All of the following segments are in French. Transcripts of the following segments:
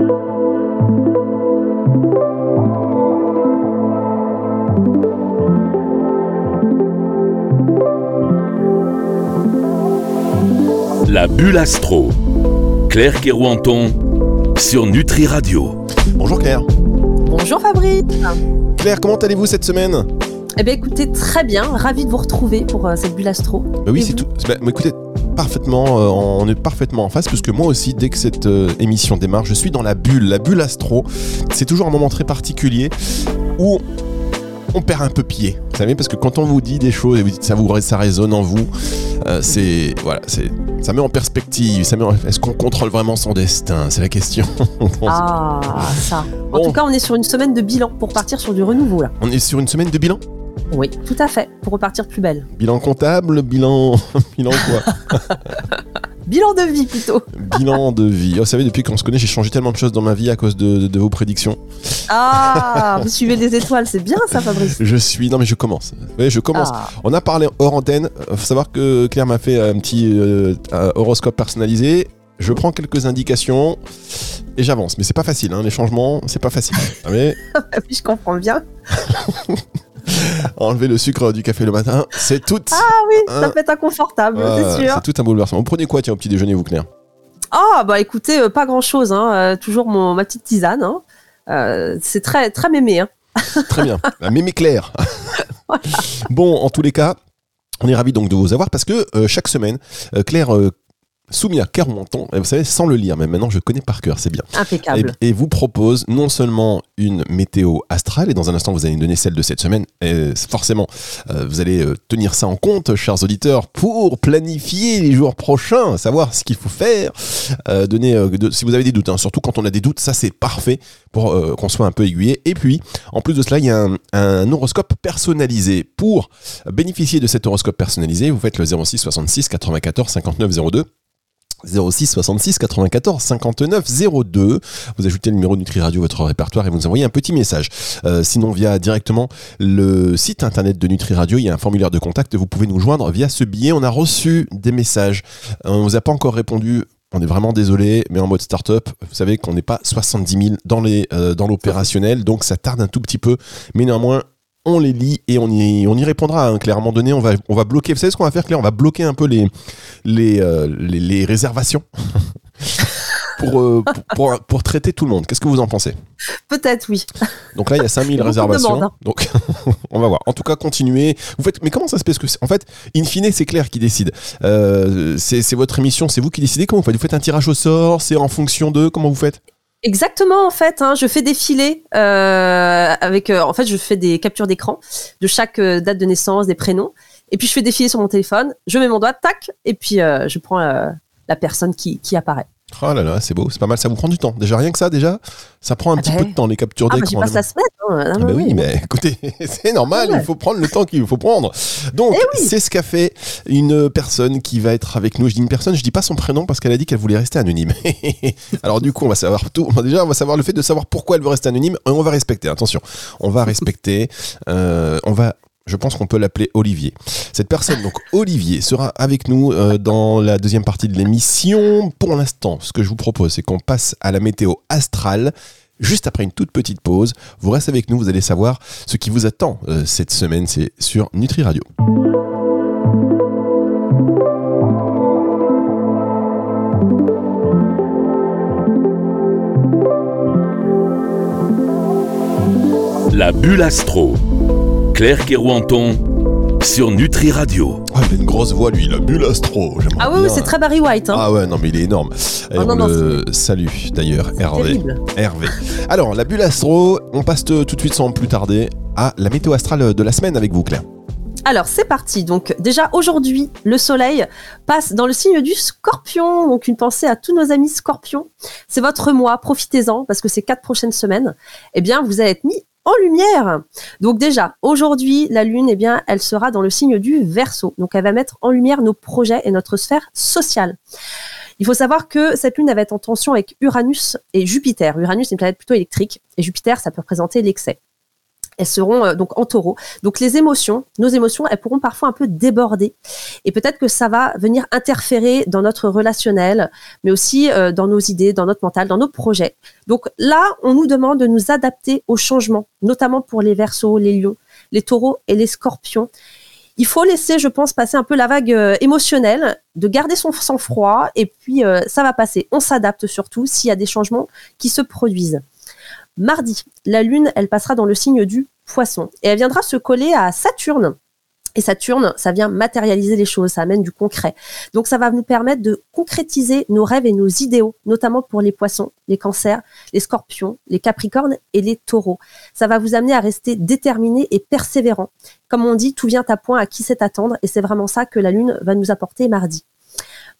La bulle astro. Claire Kerouanton sur Nutri Radio. Bonjour Claire. Bonjour Fabrice. Claire, comment allez-vous cette semaine? Eh bien écoutez, très bien, ravi de vous retrouver pour euh, cette bulle astro. Bah oui, c'est tout. bah, écoutez, parfaitement, euh, on est parfaitement en face parce que moi aussi, dès que cette euh, émission démarre, je suis dans la bulle, la bulle astro. C'est toujours un moment très particulier où on perd un peu pied. Vous savez, parce que quand on vous dit des choses et vous dites ça vous ça résonne en vous, euh, c'est voilà, c'est ça met en perspective. Ça met en- Est-ce qu'on contrôle vraiment son destin? C'est la question. Ah, ça. En Bon. tout cas, on est sur une semaine de bilan pour partir sur du renouveau là. On est sur une semaine de bilan? Oui, tout à fait, pour repartir plus belle. Bilan comptable, bilan, bilan quoi? Bilan de vie plutôt. Bilan de vie. Oh, vous savez, depuis qu'on se connaît, j'ai changé tellement de choses dans ma vie à cause de, de- de vos prédictions. Ah, vous suivez les étoiles, c'est bien ça Fabrice. Je suis. Non, mais je commence. Vous voyez, je commence. Ah, On a parlé hors antenne. Euh, faut savoir que Claire m'a fait un petit euh, un horoscope personnalisé. Je prends quelques indications et j'avance. Mais c'est pas facile, hein, les changements, c'est pas facile. Ah, mais oui, je comprends bien. enlever le sucre du café le matin, c'est tout. Ah oui, ça peut être inconfortable, Ah, c'est sûr. c'est tout un bouleversement. Vous prenez quoi, tiens, au petit déjeuner, vous, Claire Ah bah écoutez, euh, pas grand chose, hein. euh, toujours mon, ma petite tisane. hein. Euh, c'est très très mémé. Hein. Très bien. La mémé Claire. Bon, en tous les cas, on est ravis donc de vous avoir parce que euh, chaque semaine, euh, Claire euh, Soumia Carouanton, vous savez, sans le lire, mais maintenant je connais par cœur, c'est bien. Impeccable. Et, et vous propose non seulement une météo astrale, et dans un instant vous allez nous donner celle de cette semaine, et forcément euh, vous allez euh, tenir ça en compte, chers auditeurs, pour planifier les jours prochains, savoir ce qu'il faut faire, euh, donner, euh, de- si vous avez des doutes, hein, surtout quand on a des doutes, ça c'est parfait pour qu'on soit un peu aiguillé. Et puis, en plus de cela, il y a un, un horoscope personnalisé. Pour bénéficier de cet horoscope personnalisé, vous faites le 06 66 94 59 02. 06 66 94 59 02. Vous ajoutez le numéro Nutri Radio votre répertoire et vous nous envoyez un petit message. Euh, sinon, via directement le site internet de Nutri Radio, il y a un formulaire de contact. Vous pouvez nous joindre via ce billet. On a reçu des messages. Euh, on vous a pas encore répondu. On est vraiment désolé, mais en mode start-up, vous savez qu'on n'est pas 70 000 dans euh, dans l'opérationnel, donc ça tarde un tout petit peu. Mais néanmoins, on les lit et on y, on y répondra. hein. Claire, à un moment donné, on va, on va bloquer. Vous savez ce qu'on va faire, Claire? On va bloquer un peu les, les, euh, les, les réservations pour, euh, pour, pour, pour traiter tout le monde. Qu'est-ce que vous en pensez? Peut-être oui. Donc là, il y a 5000 Il y a beaucoup de réservations. hein. Donc, on va voir. En tout cas, continuez. Vous faites, mais comment ça se passe? Que En fait, in fine, c'est Claire qui décide. Euh, c'est c'est votre émission, c'est vous qui décidez. Comment vous faites? Vous faites un tirage au sort C'est en fonction de Comment vous faites? Exactement en fait, hein, je fais défiler euh, avec, euh, en fait, je fais des captures d'écran de chaque euh, date de naissance, des prénoms, et puis je fais défiler sur mon téléphone, je mets mon doigt, tac, et puis je prends la personne qui, qui apparaît. Oh là là, c'est beau, c'est pas mal. Ça vous prend du temps. Déjà, rien que ça, déjà, ça prend un Ah petit bah peu de temps, les captures Ah bah d'écran. passe la semaine. hein. Ah Ah bah bah oui, mais écoutez, c'est normal, Ah ouais. il faut prendre le temps qu'il faut prendre. Donc, Eh oui. c'est ce qu'a fait une personne qui va être avec nous. Je dis une personne, je dis pas son prénom parce qu'elle a dit qu'elle voulait rester anonyme. Alors du coup, on va savoir tout. Déjà, on va savoir le fait de savoir pourquoi elle veut rester anonyme et on va respecter. Attention, on va respecter. euh, on va. Je pense qu'on peut l'appeler Olivier. Cette personne, donc Olivier, sera avec nous euh, dans la deuxième partie de l'émission. Pour l'instant, ce que je vous propose, c'est qu'on passe à la météo astrale. Juste après une toute petite pause, vous restez avec nous, vous allez savoir ce qui vous attend euh, cette semaine, c'est sur Nutri Radio. La bulle astro. Claire Kerouanton sur Nutri Radio. Ah, il a une grosse voix, lui, la bulle astro. j'aimerais Ah oui, c'est très Barry White. Hein. Ah ouais, non, mais il est énorme. Et Ah non, on non, le salue d'ailleurs, Hervé. Terrible. Hervé. Alors, la bulle astro, on passe tout de suite sans plus tarder à la météo astrale de la semaine avec vous, Claire. Alors c'est parti. Donc déjà aujourd'hui, le soleil passe dans le signe du scorpion. Donc une pensée à tous nos amis scorpions. C'est votre mois, profitez-en parce que ces quatre prochaines semaines, eh bien vous allez être mis en lumière. Donc déjà, aujourd'hui, la lune, eh bien, elle sera dans le signe du Verseau. Donc elle va mettre en lumière nos projets et notre sphère sociale. Il faut savoir que cette lune va être en tension avec Uranus et Jupiter. Uranus est une planète plutôt électrique et Jupiter, ça peut représenter l'excès. Elles seront euh, donc en taureau. Donc les émotions, nos émotions, elles pourront parfois un peu déborder. Et peut-être que ça va venir interférer dans notre relationnel, mais aussi euh, dans nos idées, dans notre mental, dans nos projets. Donc là, on nous demande de nous adapter aux changements, notamment pour les versos, les lions, les taureaux et les scorpions. Il faut laisser, je pense, passer un peu la vague euh, émotionnelle, de garder son sang-froid, et puis ça va passer. On s'adapte surtout s'il y a des changements qui se produisent. Mardi, la Lune, elle passera dans le signe du poisson et elle viendra se coller à Saturne. Et Saturne, ça vient matérialiser les choses, ça amène du concret. Donc ça va nous permettre de concrétiser nos rêves et nos idéaux, notamment pour les poissons, les cancers, les scorpions, les capricornes et les taureaux. Ça va vous amener à rester déterminé et persévérant. Comme on dit, tout vient à point à qui sait attendre et c'est vraiment ça que la Lune va nous apporter mardi.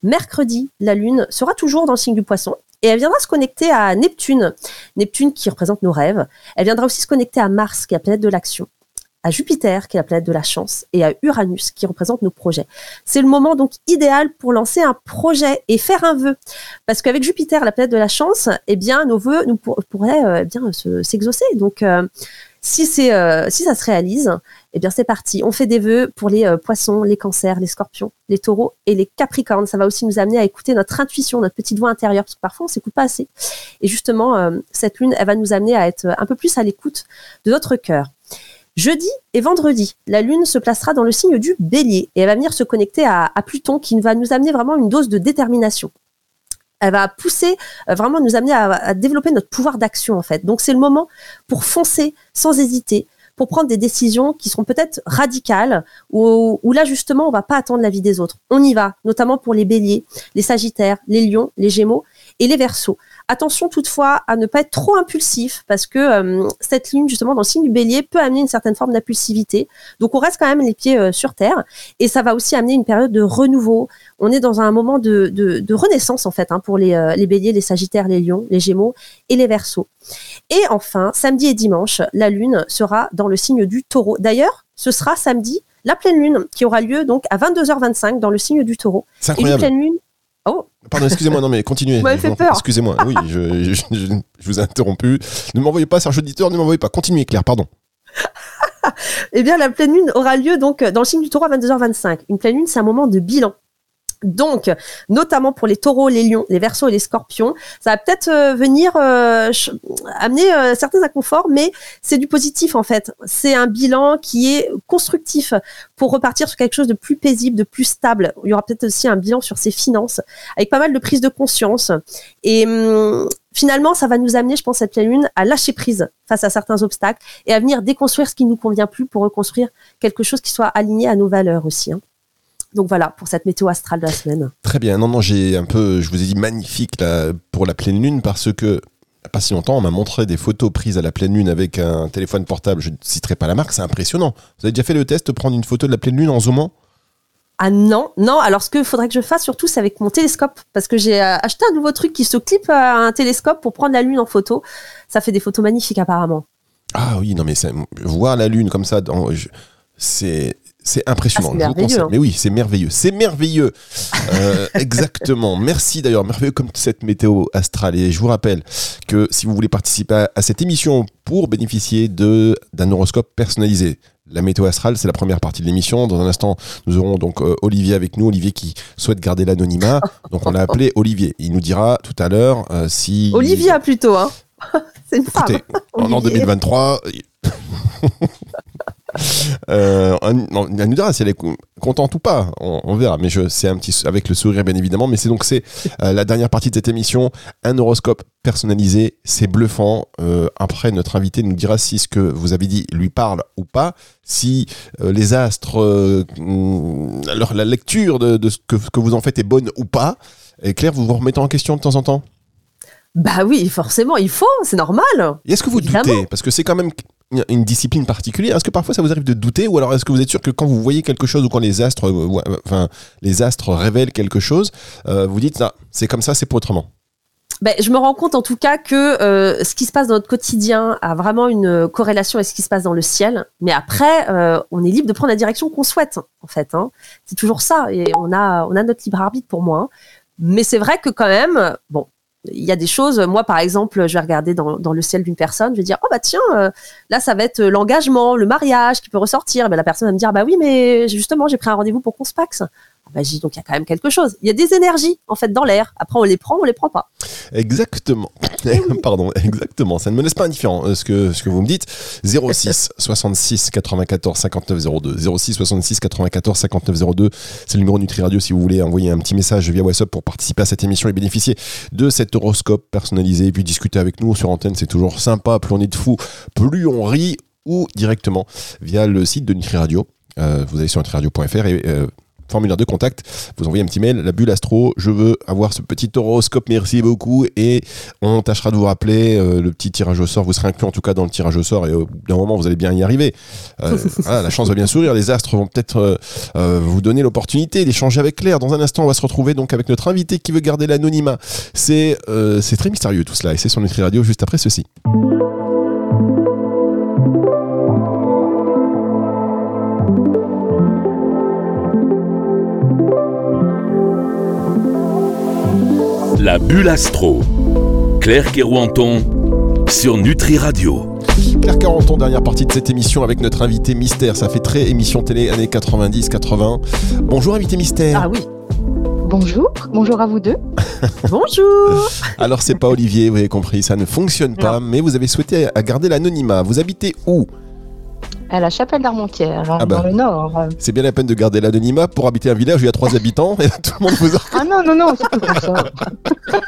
Mercredi, la Lune sera toujours dans le signe du poisson et elle viendra se connecter à Neptune. Neptune qui représente nos rêves. Elle viendra aussi se connecter à Mars, qui est la planète de l'action à Jupiter, qui est la planète de la chance, et à Uranus, qui représente nos projets. C'est le moment donc idéal pour lancer un projet et faire un vœu. Parce qu'avec Jupiter, la planète de la chance, eh bien, nos vœux pourraient euh, bien s'exaucer. Donc, euh, euh, si ça se réalise, eh bien c'est parti. On fait des vœux pour les euh, poissons, les cancers, les scorpions, les taureaux et les capricornes. Ça va aussi nous amener à écouter notre intuition, notre petite voix intérieure, parce que parfois on s'écoute pas assez. Et justement, euh, cette lune, elle va nous amener à être un peu plus à l'écoute de notre cœur. Jeudi et vendredi, la Lune se placera dans le signe du bélier et elle va venir se connecter à Pluton qui va nous amener vraiment une dose de détermination elle va pousser, euh, vraiment nous amener à, développer notre pouvoir d'action en fait. Donc c'est le moment pour foncer sans hésiter, pour prendre des décisions qui seront peut-être radicales, ou là justement on va pas attendre la vie des autres. On y va, notamment pour les béliers, les sagittaires, les lions, les gémeaux et les versos. Attention toutefois à ne pas être trop impulsif parce que euh, cette ligne justement dans le signe du bélier peut amener une certaine forme d'impulsivité. Donc on reste quand même les pieds euh, sur terre et ça va aussi amener une période de renouveau. On est dans un moment de, de, renaissance en fait hein, pour les, euh, les béliers, les sagittaires, les lions, les gémeaux et les versos. Et enfin, samedi et dimanche, la lune sera dans le signe du taureau. D'ailleurs, ce sera samedi la pleine lune qui aura lieu donc à 22h25 dans le signe du taureau. Et pleine lune Oh Pardon, excusez-moi, non mais continuez. Excusez-moi, oui, je, vous ai interrompu. Ne m'envoyez pas, Serge Auditeur, ne m'envoyez pas. Continuez, Claire, pardon. eh bien, la pleine lune aura lieu donc dans le signe du taureau à 22h25. Une pleine lune, c'est un moment de bilan. Donc, notamment pour les taureaux, les lions, les versos et les scorpions, ça va peut-être euh, venir euh, amener euh, certains inconforts, mais c'est du positif en fait. C'est un bilan qui est constructif pour repartir sur quelque chose de plus paisible, de plus stable. Il y aura peut-être aussi un bilan sur ses finances, avec pas mal de prise de conscience. Et hum, finalement, ça va nous amener, je pense, cette pleine lune, à lâcher prise face à certains obstacles et à venir déconstruire ce qui ne nous convient plus pour reconstruire quelque chose qui soit aligné à nos valeurs aussi. Hein. Donc voilà pour cette météo astrale de la semaine. Très bien. Non, non, j'ai un peu, je vous ai dit magnifique là, pour la pleine lune parce que pas si longtemps, on m'a montré des photos prises à la pleine lune avec un téléphone portable. Je ne citerai pas la marque, c'est impressionnant. Vous avez déjà fait le test de prendre une photo de la pleine lune en zoomant? Ah non, non. Alors ce qu'il faudrait que je fasse surtout, c'est avec mon télescope, parce que j'ai euh, acheté un nouveau truc qui se clip à un télescope pour prendre la lune en photo. Ça fait des photos magnifiques apparemment. Ah oui, non mais voir la lune comme ça, c'est c'est impressionnant. Ah, hein. Mais oui, c'est merveilleux. C'est merveilleux. Euh, exactement. Merci d'ailleurs. Merveilleux comme cette météo astrale. Et je vous rappelle que si vous voulez participer à, cette émission pour bénéficier d'un horoscope personnalisé, la météo astrale, c'est la première partie de l'émission. Dans un instant, nous aurons donc euh, Olivier avec nous. Olivier qui souhaite garder l'anonymat. Donc on l'a appelé Olivier. Il nous dira tout à l'heure euh, si. Olivia plutôt, hein. c'est une femme. Écoutez, en 2023. euh, on, nous dira si elle est contente ou pas. On, verra. Mais je, c'est un petit avec le sourire bien évidemment. Mais c'est donc c'est euh, la dernière partie de cette émission, un horoscope personnalisé. C'est bluffant. Euh, après, notre invité nous dira si ce que vous avez dit lui parle ou pas. Si euh, les astres, alors la lecture de, de ce que, que, vous en faites est bonne ou pas. Et Claire, vous vous remettez en question de temps en temps? Bah oui, forcément, il faut, c'est normal. Est-ce que vous doutez? Parce que c'est quand même une discipline particulière. Est-ce que parfois ça vous arrive de douter ou alors est-ce que vous êtes sûr que quand vous voyez quelque chose ou quand les astres, euh, enfin, les astres révèlent quelque chose, euh, vous dites ah, c'est comme ça, c'est pas autrement ben, je me rends compte en tout cas que euh, ce qui se passe dans notre quotidien a vraiment une corrélation avec ce qui se passe dans le ciel. Mais après, on est libre de prendre la direction qu'on souhaite, en fait. Hein. C'est toujours ça. Et on a, on a notre libre arbitre pour moi. Hein. Mais c'est vrai que quand même, bon, il y a des choses, moi par exemple, je vais regarder dans, le ciel d'une personne, je vais dire, oh bah tiens, euh, là ça va être l'engagement, le mariage qui peut ressortir. Ben, la personne va me dire, bah oui, mais justement, j'ai pris un rendez-vous pour qu'on se paxe. Donc il y a quand même quelque chose. Il y a des énergies en fait dans l'air. Après on les prend, on les prend pas. Exactement. Pardon, exactement. Ça ne me laisse pas indifférent euh, ce que ce que vous me dites. 06 66 94 59 02 06 66 94 59 02. C'est le numéro Nutri Radio si vous voulez envoyer un petit message via WhatsApp pour participer à cette émission et bénéficier de cet horoscope personnalisé et puis discuter avec nous sur antenne. C'est toujours sympa. Plus on est de fous, plus on rit ou directement via le site de Nutri Radio. Euh, vous allez sur nutriradio.fr et euh, formulaire de contact. Vous envoyez un petit mail, la bulle astro, je veux avoir ce petit horoscope, merci beaucoup. Et on tâchera de vous rappeler euh, le petit tirage au sort. Vous serez inclus en tout cas dans le tirage au sort et au bout d'un moment, vous allez bien y arriver. Euh, la chance va bien sourire. Les astres vont peut-être euh, vous donner l'opportunité d'échanger avec Claire. Dans un instant, on va se retrouver donc avec notre invité qui veut garder l'anonymat. C'est c'est très mystérieux tout cela et c'est sur Nutri Radio juste après ceci. La bulle astro. Claire Kerouanton sur Nutri Radio. Claire Carenton, dernière partie de cette émission avec notre invité mystère. Ça fait très émission télé années 90-80. Bonjour invité mystère. Ah oui. Bonjour, bonjour à vous deux. Bonjour. Alors c'est pas Olivier, vous avez compris, ça ne fonctionne pas, mais vous avez souhaité garder l'anonymat. Vous habitez où? À la chapelle d'Armentières, Ah bah. dans le nord. C'est bien la peine de garder l'anonymat pour habiter un village où il y a trois habitants et tout le monde vous a... Ah non, non, non, c'est pas comme ça.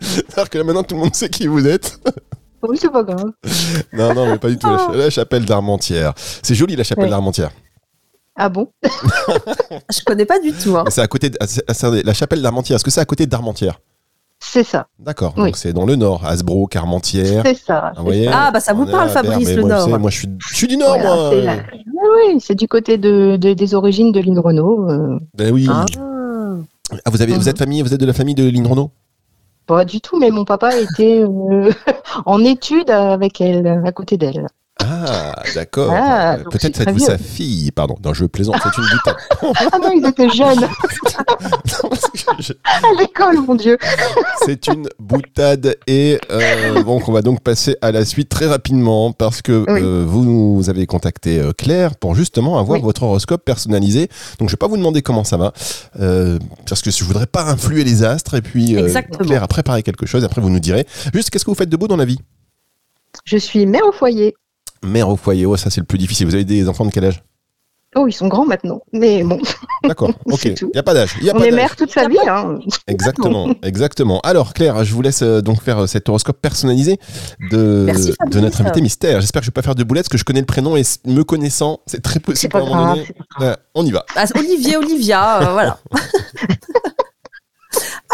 C'est-à-dire que là maintenant tout le monde sait qui vous êtes. Oui, c'est pas grave. Non, non, mais pas du tout. La, la chapelle d'Armentières. C'est joli la chapelle Ouais. d'Armentières. Ah bon? Je connais pas du tout. hein. C'est à côté de... ah, attendez, la chapelle d'Armentières. Est-ce que c'est à côté d'Armentières? C'est ça, D'accord. Oui. Donc c'est dans le nord, Hasbrook, Armentières. c'est ça. Ah, vous voyez Ah, bah, ça vous parle, Fabrice, le moi, Nord. savez, Moi, je suis, je suis du Nord, Voilà, moi. la- oui, c'est du côté de, de- des origines de Lynn Renault. euh, Ben oui. Ah. Ah, vous, avez, vous êtes famille, vous êtes de la famille de Lynn Renault? Pas du tout, mais mon papa était euh, en études avec elle, à côté d'elle. Ah, d'accord. Ah, Euh, Peut-être êtes-vous sa fille. Pardon, non, je plaisante, c'est une boutade. Ah non, ils étaient jeunes Non, je- à l'école, mon Dieu. c'est une boutade. Et euh, donc, on va donc passer à la suite très rapidement parce que Oui. euh, vous nous avez contacté euh, Claire pour justement avoir Oui. votre horoscope personnalisé. Donc, je vais pas vous demander comment ça va euh, parce que je voudrais pas influer les astres. Et puis, euh. Claire a préparé quelque chose. Après, vous nous direz juste qu'est-ce que vous faites de beau dans la vie? Je suis mère au foyer. Mère au foyer, oh, ça c'est le plus difficile. Vous avez des enfants de quel âge? Oh, ils sont grands maintenant. Mais bon, D'accord, ok. Il n'y a pas d'âge. on pas est mère toute sa vie. Hein. Exactement, exactement. Alors Claire, je vous laisse euh, donc faire euh, cet horoscope personnalisé de, Merci, de notre invité mystère. J'espère que je vais pas faire de boulettes, parce que je connais le prénom et me connaissant, c'est très possible pas à un moment grave. donné. c'est pas grave. Euh, on y va. Ah, Olivier, Olivia, euh, voilà.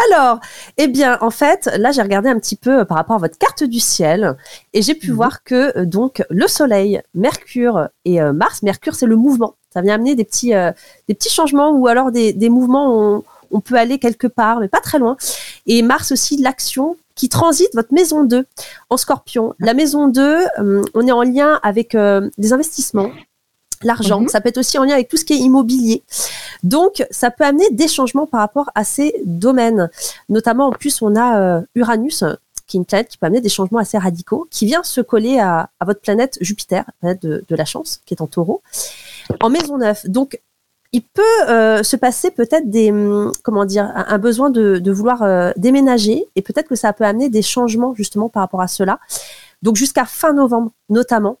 Alors, eh bien, en fait, là, j'ai regardé un petit peu euh, par rapport à votre carte du ciel et j'ai pu Mhm. voir que euh, donc le Soleil, Mercure et euh, Mars. Mercure, c'est le mouvement. Ça vient amener des petits, euh, des petits changements ou alors des, des mouvements. où On, on peut aller quelque part, mais pas très loin. Et Mars aussi, l'action qui transite votre maison 2 en Scorpion. La maison 2, euh, on est en lien avec euh, des investissements, l'argent. Mhm. Ça peut être aussi en lien avec tout ce qui est immobilier. Donc, ça peut amener des changements par rapport à ces domaines. Notamment, en plus, on a euh, Uranus, qui est une planète qui peut amener des changements assez radicaux, qui vient se coller à, à votre planète Jupiter, la planète de, de la chance, qui est en taureau, en maison 9. Donc, il peut euh, se passer peut-être des, hum, comment dire, un, un besoin de, de vouloir euh, déménager, et peut-être que ça peut amener des changements justement par rapport à cela. Donc, jusqu'à fin novembre, notamment.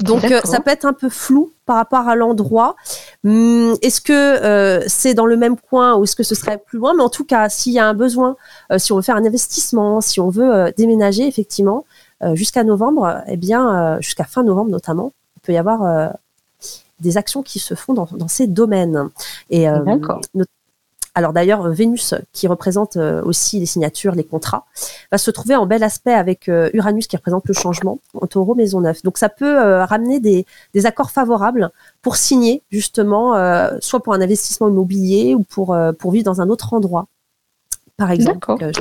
Donc, euh, ça peut être un peu flou par rapport à l'endroit. Hum, est-ce que euh, c'est dans le même coin ou est-ce que ce serait plus loin? Mais en tout cas, s'il y a un besoin, euh, si on veut faire un investissement, si on veut déménager, effectivement, jusqu'à novembre, eh bien, jusqu'à fin novembre notamment, il peut y avoir des actions qui se font dans, dans ces domaines. Et, alors d'ailleurs, Vénus, qui représente euh, aussi les signatures, les contrats, va se trouver en bel aspect avec euh, Uranus, qui représente le changement, en taureau, maison 9. Donc ça peut euh, ramener des, des accords favorables pour signer, justement, soit pour un investissement immobilier ou pour, pour vivre dans un autre endroit, par exemple. Je-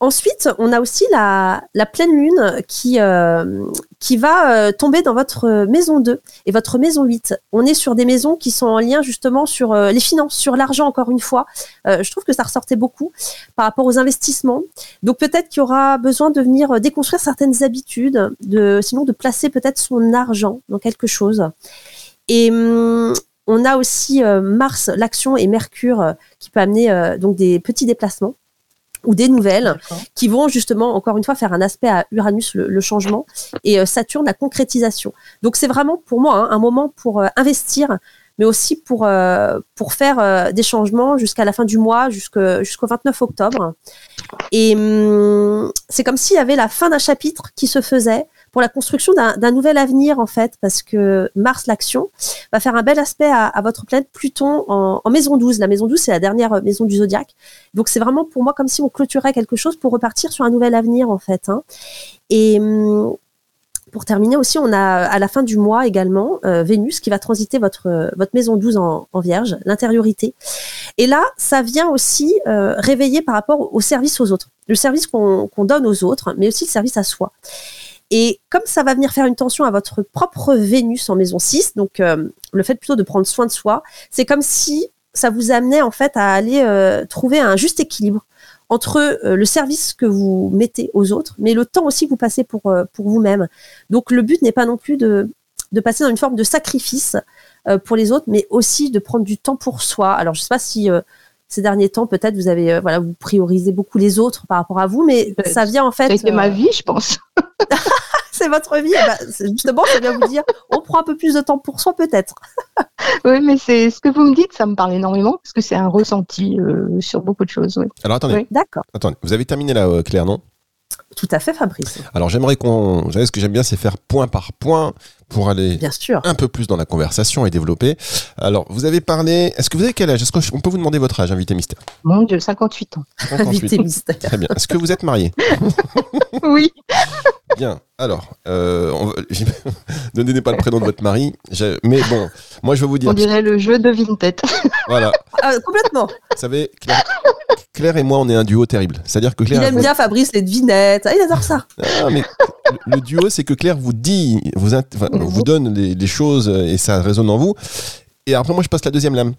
Ensuite, on a aussi la, la pleine lune qui, euh, qui va euh, tomber dans votre maison 2 et votre maison 8. On est sur des maisons qui sont en lien justement sur euh, les finances, sur l'argent encore une fois. Euh, je trouve que ça ressortait beaucoup par rapport aux investissements. Donc peut-être qu'il y aura besoin de venir déconstruire certaines habitudes, de, sinon de placer peut-être son argent dans quelque chose. Et hum, on a aussi Mars, l'action et Mercure qui peut amener donc des petits déplacements ou des nouvelles qui vont justement, encore une fois, faire un aspect à Uranus, le, changement, et euh, Saturne, la concrétisation. Donc c'est vraiment pour moi hein, un moment pour euh, investir, mais aussi pour, euh, pour faire des changements jusqu'à la fin du mois, jusqu'au 29 octobre. Et hum, c'est comme s'il y avait la fin d'un chapitre qui se faisait pour la construction d'un nouvel avenir en fait, parce que Mars, l'action, va faire un bel aspect à, votre planète Pluton en, maison 12. La maison 12, c'est la dernière maison du zodiaque. Donc c'est vraiment pour moi comme si on clôturait quelque chose pour repartir sur un nouvel avenir en fait. Hein. Et hum, pour terminer aussi, on a à la fin du mois également euh, Vénus qui va transiter votre, votre maison 12 en, Vierge, l'intériorité. Et là, ça vient aussi euh, réveiller par rapport au service aux autres. Le service qu'on donne aux autres, mais aussi le service à soi. Et comme ça va venir faire une tension à votre propre Vénus en maison 6, donc euh, le fait plutôt de prendre soin de soi, c'est comme si ça vous amenait en fait à aller euh, trouver un juste équilibre entre euh, le service que vous mettez aux autres, mais le temps aussi que vous passez pour, pour vous-même. Donc le but n'est pas non plus de, de passer dans une forme de sacrifice pour les autres, mais aussi de prendre du temps pour soi. Alors je ne sais pas si ces derniers temps, peut-être vous avez, voilà, vous priorisez beaucoup les autres par rapport à vous, mais ça vient en fait. C'est ma vie, je pense. c'est votre vie. Eh ben, justement, je viens vous dire, on prend un peu plus de temps pour soi, peut-être. oui, mais c'est ce que vous me dites, ça me parle énormément parce que c'est un ressenti euh, sur beaucoup de choses. Alors attendez. D'accord. Attendez, vous avez terminé là, euh, Claire, non? Tout à fait, Fabrice. Alors j'aimerais qu'on. Vous savez, ce que j'aime bien, c'est faire point par point pour aller bien sûr. un peu plus dans la conversation et développer. Alors, vous avez parlé. Est-ce que vous avez quel âge? Est-ce qu'on peut vous demander votre âge, invité mystère? Mon Dieu, 58 ans. 58 invité mystère. Très bien. Est-ce que vous êtes marié? Oui. Bien. Alors, euh, ne donnez pas le prénom de votre mari. Mais bon, moi je vais vous dire. On dirait le jeu de Vinted. Voilà. Ah, complètement. Vous savez, Claire, et moi, on est un duo terrible. C'est-à-dire que Claire. Il aime bien Fabrice les devinettes. Ah, il adore ça. Ah, mais le, duo, c'est que Claire vous dit, vous, vous donne les, choses et ça résonne en vous. Et après, moi, je passe la deuxième lame.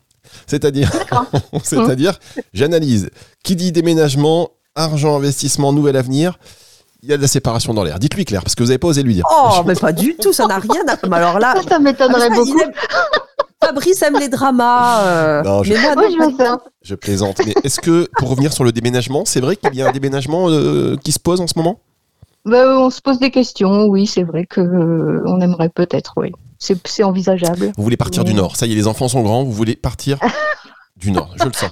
C'est-à-dire, c'est-à-dire, j'analyse. Qui dit déménagement, argent, investissement, nouvel avenir il y a de la séparation dans l'air. Dites-lui Claire, parce que vous n'avez pas osé lui dire. Oh, mais pas du tout, ça n'a rien à. Mais alors là, ça, m'étonnerait ah, beaucoup. Fabrice aime les dramas. Euh, non, je... je, plaisante. Mais est-ce que, pour revenir sur le déménagement, c'est vrai qu'il y a un déménagement euh, qui se pose en ce moment? Bah, On se pose des questions, oui, c'est vrai qu'on euh, aimerait peut-être, oui. C'est envisageable. Vous voulez partir du Nord Ça y est, les enfants sont grands, vous voulez partir du Nord, je le sens.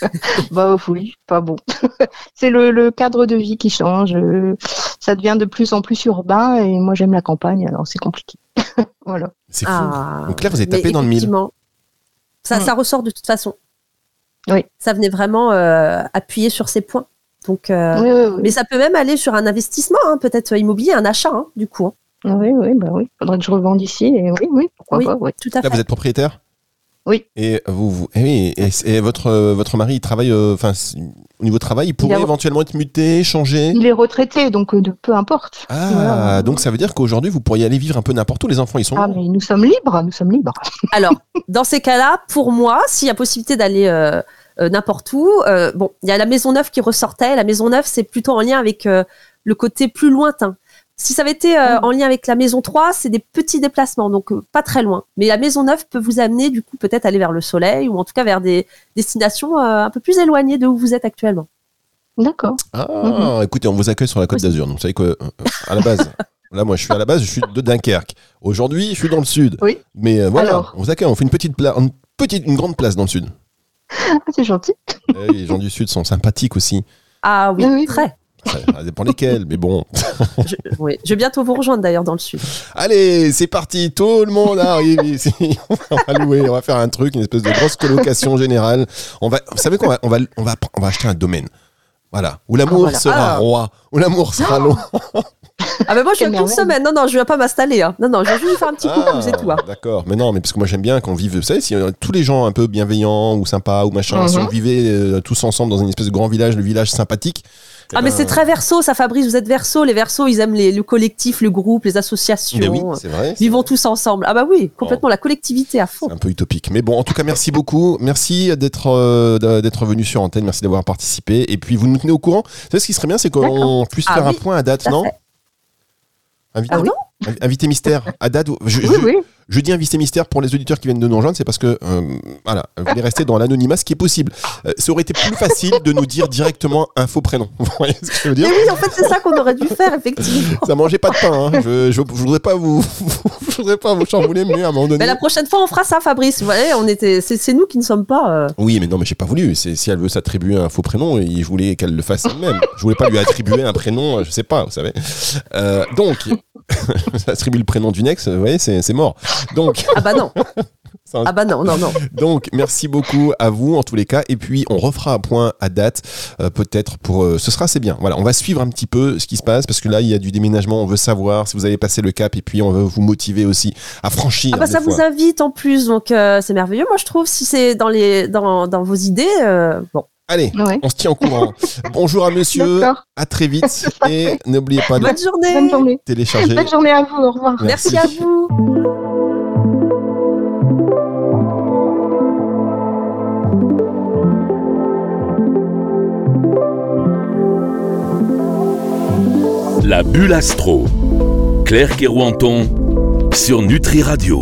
bah oui, pas bon. c'est le, cadre de vie qui change. Ça devient de plus en plus urbain et moi j'aime la campagne, alors c'est compliqué. voilà. C'est fou. Ah. Donc là, vous êtes tapé dans le mille. Ça, mm. ça ressort de toute façon. Oui. Ça venait vraiment euh, appuyer sur ces points. Donc, euh, Mais ça peut même aller sur un investissement, hein, peut-être immobilier, un achat, hein, du coup. Hein. Oui, oui, bah oui. Faudrait que je revende ici. Et oui, oui, pourquoi pas. Oui. Tout à là, vous êtes propriétaire? Oui. Et vous, vous et oui, et, votre votre mari, il travaille, euh, enfin, au niveau travail, il pourrait éventuellement être muté, changer. Il est retraité, donc euh, peu importe. Ah, donc ça veut dire qu'aujourd'hui, vous pourriez aller vivre un peu n'importe où. Les enfants, ils sont. Ah, mais nous sommes libres, nous sommes libres. Alors, dans ces cas-là, pour moi, s'il y a possibilité d'aller euh, n'importe où, bon, il y a la maison neuve qui ressortait. La maison neuve, c'est plutôt en lien avec le côté plus lointain. Si ça avait été euh, mm. en lien avec la maison 3, c'est des petits déplacements, donc euh, pas très loin. Mais la maison 9 peut vous amener, du coup, peut-être aller vers le soleil ou en tout cas vers des destinations euh, un peu plus éloignées de où vous êtes actuellement. D'accord. Ah, mm-hmm. écoutez, on vous accueille sur la côte d'Azur. Donc, vous savez que, à la base, là, moi, je suis à la base, je suis de Dunkerque. Aujourd'hui, je suis dans le sud. Oui. Mais voilà, on vous accueille, on fait une petite, une petite, une grande place dans le sud. Ah, c'est gentil. Eh les gens du sud sont sympathiques aussi. Ah oui, oui très. Ça dépend lesquels, mais bon. je, oui. je vais bientôt vous rejoindre d'ailleurs dans le sud. Allez, c'est parti, tout le monde arrive ici. on va louer, on va faire un truc, une espèce de grosse colocation générale. On va, vous savez qu'on va, on va, on va, on va acheter un domaine. Voilà, où l'amour ah, sera ah. roi, où l'amour sera long. Ah ben moi je viens qu'une semaine. Non non, je viens pas m'installer. hein. Non non, je viens juste faire un petit coucou, c'est tout. hein. Ah, D'accord, mais non, mais parce que moi j'aime bien qu'on vive, vous savez, si euh, tous les gens un peu bienveillants ou sympas ou machin, si Mhm. on vivait euh, tous ensemble dans une espèce de grand village, le village sympathique. eh Ah mais ben, c'est très verso, ça Fabrice, vous êtes verso. Les versos, ils aiment les, le collectif, le groupe, les associations. Mais oui, c'est vrai. Vivons tous ensemble. Ah bah oui, complètement la collectivité à fond. C'est un peu utopique. Mais bon, en tout cas, merci beaucoup. Merci d'être euh, d'être venu sur antenne. Merci d'avoir participé. Et puis, vous nous tenez au courant. Vous savez ce qui serait bien, c'est qu'on D'accord. puisse Ah faire oui, un point à date, non. Invité, Ah oui invi- invité mystère à date. Je, Oui, je- oui. Je dis invité mystère pour les auditeurs qui viennent de nous rejoindre, c'est parce que euh, voilà, vous voulez rester dans l'anonymat, ce qui est possible. Euh, ça aurait été plus facile de nous dire directement un faux prénom. Vous voyez ce que je veux dire Mais oui, en fait, c'est ça qu'on aurait dû faire, effectivement. Ça mangeait pas de pain. hein. Je, je, je voudrais pas vous, je voudrais pas vous chambouler, mais à un moment donné. Mais la prochaine fois, on fera ça, Fabrice. Vous voyez, on était, c'est, c'est nous qui ne sommes pas. euh, Oui, mais non, mais j'ai pas voulu. C'est si elle veut s'attribuer un faux prénom, et je voulais qu'elle le fasse elle-même. Je voulais pas lui attribuer un prénom, euh, je sais pas, vous savez. Euh, donc, attribuer le prénom d'une ex, vous voyez, c'est mort. Donc, Ah bah non. Ah bah non, non, non. donc, merci beaucoup à vous en tous les cas. Et puis, on refera un point à date, euh, peut-être pour. euh, ce sera assez bien. Voilà, on va suivre un petit peu ce qui se passe parce que là, il y a du déménagement. On veut savoir si vous avez passé le cap et puis on veut vous motiver aussi à franchir. Ah bah ça fois. vous invite en plus, donc euh, c'est merveilleux. Moi, je trouve si c'est dans les, dans, dans vos idées, bon. Allez, Ouais. on se tient au courant. Bonjour à monsieur. À très vite et n'oubliez pas de Bonne journée. Bonne journée. télécharger. Bonne journée à vous. Au revoir. Merci à vous. La bulle astro. Claire Kerouanton sur Nutri Radio.